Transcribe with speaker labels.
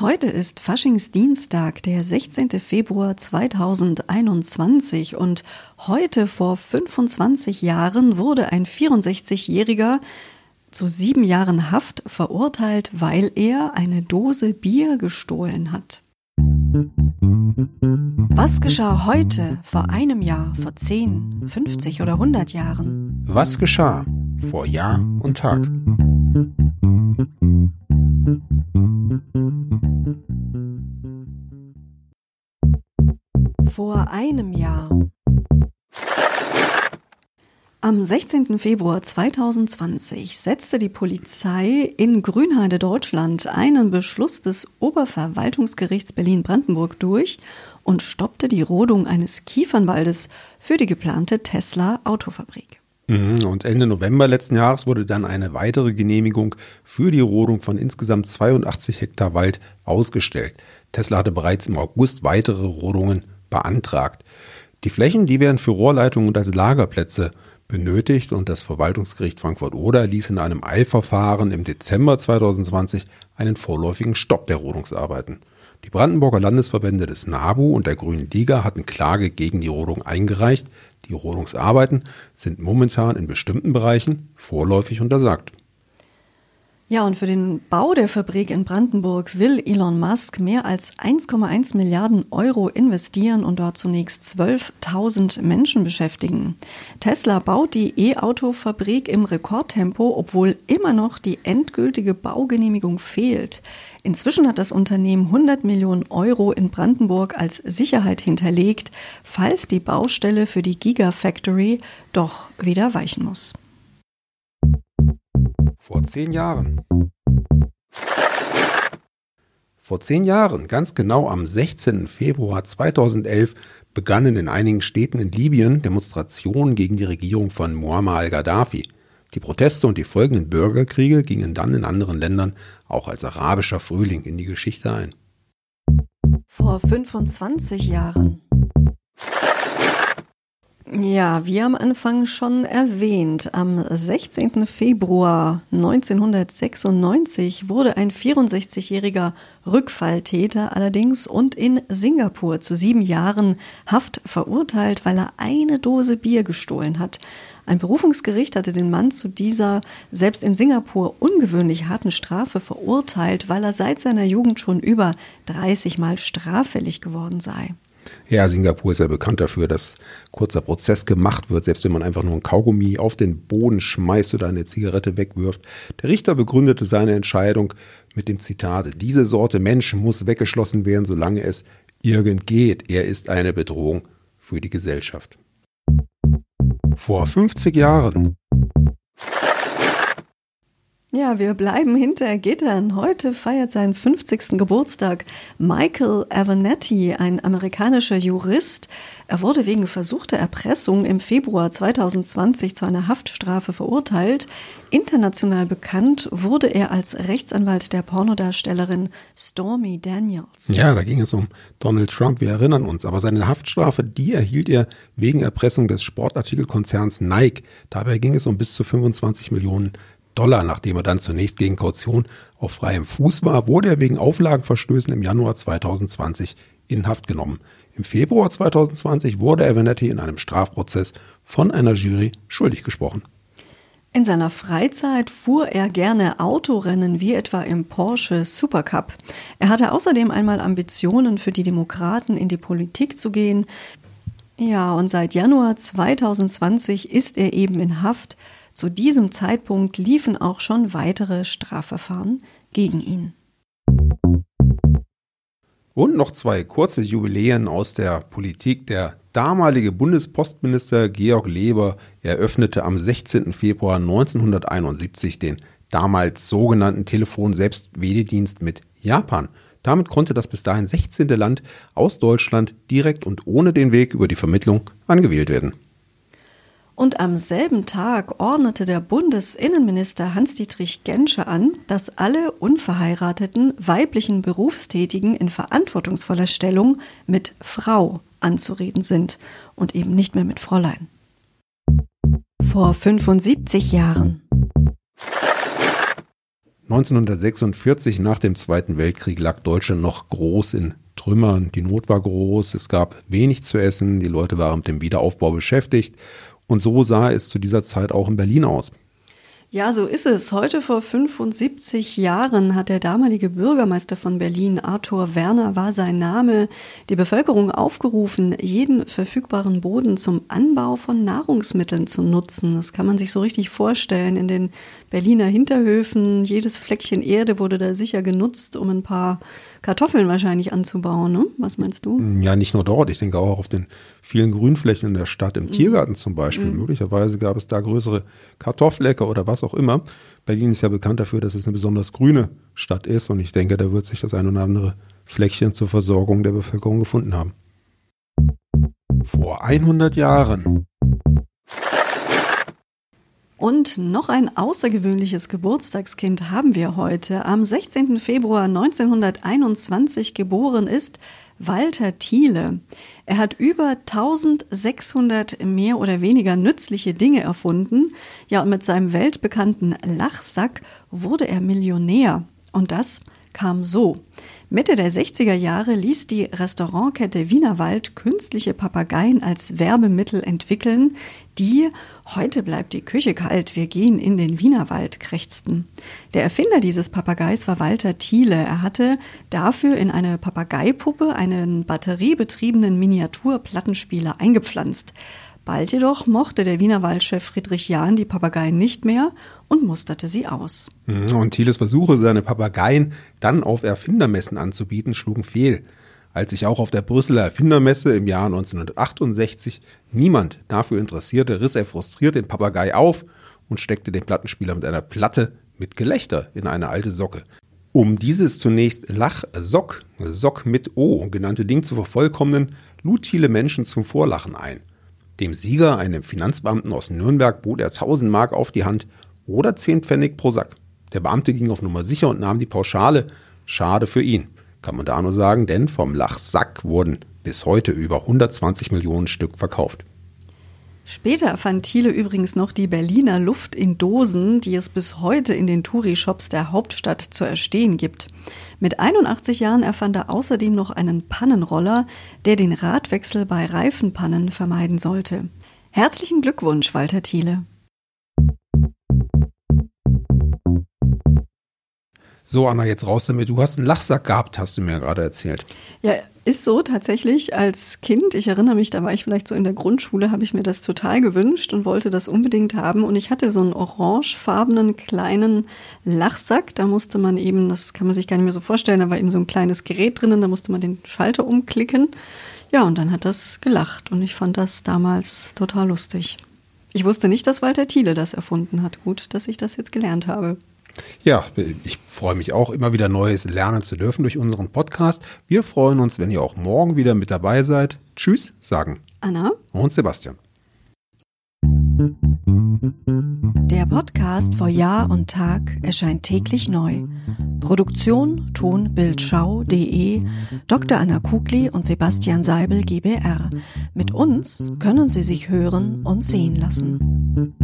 Speaker 1: Heute ist Faschingsdienstag, der 16. Februar 2021 und heute vor 25 Jahren wurde ein 64-Jähriger zu sieben Jahren Haft verurteilt, weil er eine Dose Bier gestohlen hat. Was geschah heute, vor einem Jahr, vor 10, 50 oder 100 Jahren?
Speaker 2: Was geschah vor Jahr und Tag?
Speaker 1: Vor einem Jahr. Am 16. Februar 2020 setzte die Polizei in Grünheide, Deutschland, einen Beschluss des Oberverwaltungsgerichts Berlin-Brandenburg durch und stoppte die Rodung eines Kiefernwaldes für die geplante Tesla-Autofabrik.
Speaker 2: Mhm, und Ende November letzten Jahres wurde dann eine weitere Genehmigung für die Rodung von insgesamt 82 Hektar Wald ausgestellt. Tesla hatte bereits im August weitere Rodungen beantragt. Die Flächen, die werden für Rohrleitungen und als Lagerplätze benötigt und das Verwaltungsgericht Frankfurt-Oder ließ in einem Eilverfahren im Dezember 2020 einen vorläufigen Stopp der Rodungsarbeiten. Die Brandenburger Landesverbände des NABU und der Grünen Liga hatten Klage gegen die Rodung eingereicht. Die Rodungsarbeiten sind momentan in bestimmten Bereichen vorläufig untersagt.
Speaker 1: Ja, und für den Bau der Fabrik in Brandenburg will Elon Musk mehr als 1,1 Milliarden Euro investieren und dort zunächst 12.000 Menschen beschäftigen. Tesla baut die E-Auto-Fabrik im Rekordtempo, obwohl immer noch die endgültige Baugenehmigung fehlt. Inzwischen hat das Unternehmen 100 Millionen Euro in Brandenburg als Sicherheit hinterlegt, falls die Baustelle für die Gigafactory doch wieder weichen muss.
Speaker 2: Vor zehn Jahren. Vor zehn Jahren, ganz genau am 16. Februar 2011, begannen in einigen Städten in Libyen Demonstrationen gegen die Regierung von Muammar al-Gaddafi. Die Proteste und die folgenden Bürgerkriege gingen dann in anderen Ländern auch als arabischer Frühling in die Geschichte ein.
Speaker 1: Vor 25 Jahren. Ja, wie am Anfang schon erwähnt, am 16. Februar 1996 wurde ein 64-jähriger Rückfalltäter allerdings und in Singapur zu sieben Jahren Haft verurteilt, weil er eine Dose Bier gestohlen hat. Ein Berufungsgericht hatte den Mann zu dieser selbst in Singapur ungewöhnlich harten Strafe verurteilt, weil er seit seiner Jugend schon über 30 Mal straffällig geworden sei.
Speaker 2: Ja, Singapur ist ja bekannt dafür, dass kurzer Prozess gemacht wird, selbst wenn man einfach nur ein Kaugummi auf den Boden schmeißt oder eine Zigarette wegwirft. Der Richter begründete seine Entscheidung mit dem Zitat, diese Sorte Mensch muss weggeschlossen werden, solange es irgend geht. Er ist eine Bedrohung für die Gesellschaft. Vor 50 Jahren
Speaker 1: ja, wir bleiben hinter Gittern. Heute feiert seinen 50. Geburtstag Michael Avenatti, ein amerikanischer Jurist. Er wurde wegen versuchter Erpressung im Februar 2020 zu einer Haftstrafe verurteilt. International bekannt wurde er als Rechtsanwalt der Pornodarstellerin Stormy Daniels.
Speaker 2: Ja, da ging es um Donald Trump, wir erinnern uns. Aber seine Haftstrafe, die erhielt er wegen Erpressung des Sportartikelkonzerns Nike. Dabei ging es um bis zu 25 Millionen Dollar, nachdem er dann zunächst gegen Kaution auf freiem Fuß war, wurde er wegen Auflagenverstößen im Januar 2020 in Haft genommen. Im Februar 2020 wurde Avenatti in einem Strafprozess von einer Jury schuldig gesprochen.
Speaker 1: In seiner Freizeit fuhr er gerne Autorennen, wie etwa im Porsche Supercup. Er hatte außerdem einmal Ambitionen, für die Demokraten in die Politik zu gehen. Ja, und seit Januar 2020 ist er eben in Haft. Zu diesem Zeitpunkt liefen auch schon weitere Strafverfahren gegen ihn.
Speaker 2: Und noch zwei kurze Jubiläen aus der Politik. Der damalige Bundespostminister Georg Leber eröffnete am 16. Februar 1971 den damals sogenannten Telefon-Selbstwähledienst mit Japan. Damit konnte das bis dahin 16. Land aus Deutschland direkt und ohne den Weg über die Vermittlung angewählt werden.
Speaker 1: Und am selben Tag ordnete der Bundesinnenminister Hans-Dietrich Genscher an, dass alle unverheirateten weiblichen Berufstätigen in verantwortungsvoller Stellung mit Frau anzureden sind und eben nicht mehr mit Fräulein. Vor 75 Jahren.
Speaker 2: 1946 nach dem Zweiten Weltkrieg lag Deutschland noch groß in Trümmern. Die Not war groß, es gab wenig zu essen, die Leute waren mit dem Wiederaufbau beschäftigt und so sah es zu dieser Zeit auch in Berlin aus.
Speaker 1: Ja, so ist es. Heute vor 75 Jahren hat der damalige Bürgermeister von Berlin, Arthur Werner war sein Name, die Bevölkerung aufgerufen, jeden verfügbaren Boden zum Anbau von Nahrungsmitteln zu nutzen. Das kann man sich so richtig vorstellen. In den Berliner Hinterhöfen, jedes Fleckchen Erde wurde da sicher genutzt, um ein paar Kartoffeln wahrscheinlich anzubauen. Ne? Was meinst du?
Speaker 2: Ja, nicht nur dort. Ich denke auch auf den vielen Grünflächen in der Stadt, im mhm. Tiergarten zum Beispiel. Mhm. Möglicherweise gab es da größere Kartoffeläcker oder was auch immer. Berlin ist ja bekannt dafür, dass es eine besonders grüne Stadt ist und ich denke, da wird sich das ein oder andere Fleckchen zur Versorgung der Bevölkerung gefunden haben. Vor 100 Jahren
Speaker 1: und noch ein außergewöhnliches Geburtstagskind haben wir heute. Am 16. Februar 1921 geboren ist Walter Thiele. Er hat über 1600 mehr oder weniger nützliche Dinge erfunden. Ja, und mit seinem weltbekannten Lachsack wurde er Millionär. Und das kam so. Mitte der 60er Jahre ließ die Restaurantkette Wienerwald künstliche Papageien als Werbemittel entwickeln, die Heute bleibt die Küche kalt, wir gehen in den Wienerwald, krächzten. Der Erfinder dieses Papageis war Walter Thiele. Er hatte dafür in eine Papageipuppe einen batteriebetriebenen Miniaturplattenspieler eingepflanzt. Bald jedoch mochte der Wienerwaldchef Friedrich Jahn die Papageien nicht mehr und musterte sie aus.
Speaker 2: Mhm, und Thieles Versuche, seine Papageien dann auf Erfindermessen anzubieten, schlugen fehl als sich auch auf der Brüsseler Erfindermesse im Jahr 1968 niemand dafür interessierte, riss er frustriert den Papagei auf und steckte den Plattenspieler mit einer Platte mit Gelächter in eine alte Socke. Um dieses zunächst Lach-Sock, Sock mit O genannte Ding zu vervollkommnen, lud viele Menschen zum Vorlachen ein. Dem Sieger, einem Finanzbeamten aus Nürnberg, bot er 1000 Mark auf die Hand oder 10 Pfennig pro Sack. Der Beamte ging auf Nummer sicher und nahm die Pauschale. Schade für ihn kann man da nur sagen, denn vom Lachsack wurden bis heute über 120 Millionen Stück verkauft.
Speaker 1: Später erfand Thiele übrigens noch die Berliner Luft in Dosen, die es bis heute in den Touri-Shops der Hauptstadt zu erstehen gibt. Mit 81 Jahren erfand er außerdem noch einen Pannenroller, der den Radwechsel bei Reifenpannen vermeiden sollte. Herzlichen Glückwunsch, Walter Thiele.
Speaker 2: So, Anna, jetzt raus damit. Du hast einen Lachsack gehabt, hast du mir gerade erzählt.
Speaker 1: Ja, ist so tatsächlich. Als Kind, ich erinnere mich, da war ich vielleicht so in der Grundschule, habe ich mir das total gewünscht und wollte das unbedingt haben. Und ich hatte so einen orangefarbenen kleinen Lachsack. Da musste man eben, das kann man sich gar nicht mehr so vorstellen, da war eben so ein kleines Gerät drinnen, da musste man den Schalter umklicken. Ja, und dann hat das gelacht und ich fand das damals total lustig. Ich wusste nicht, dass Walter Thiele das erfunden hat. Gut, dass ich das jetzt gelernt habe.
Speaker 2: Ja, ich freue mich auch immer wieder Neues lernen zu dürfen durch unseren Podcast. Wir freuen uns, wenn ihr auch morgen wieder mit dabei seid. Tschüss, sagen
Speaker 1: Anna
Speaker 2: und Sebastian.
Speaker 1: Der Podcast vor Jahr und Tag erscheint täglich neu. Produktion tonbildschau.de Dr. Anna Kugli und Sebastian Seibel GBR. Mit uns können Sie sich hören und sehen lassen.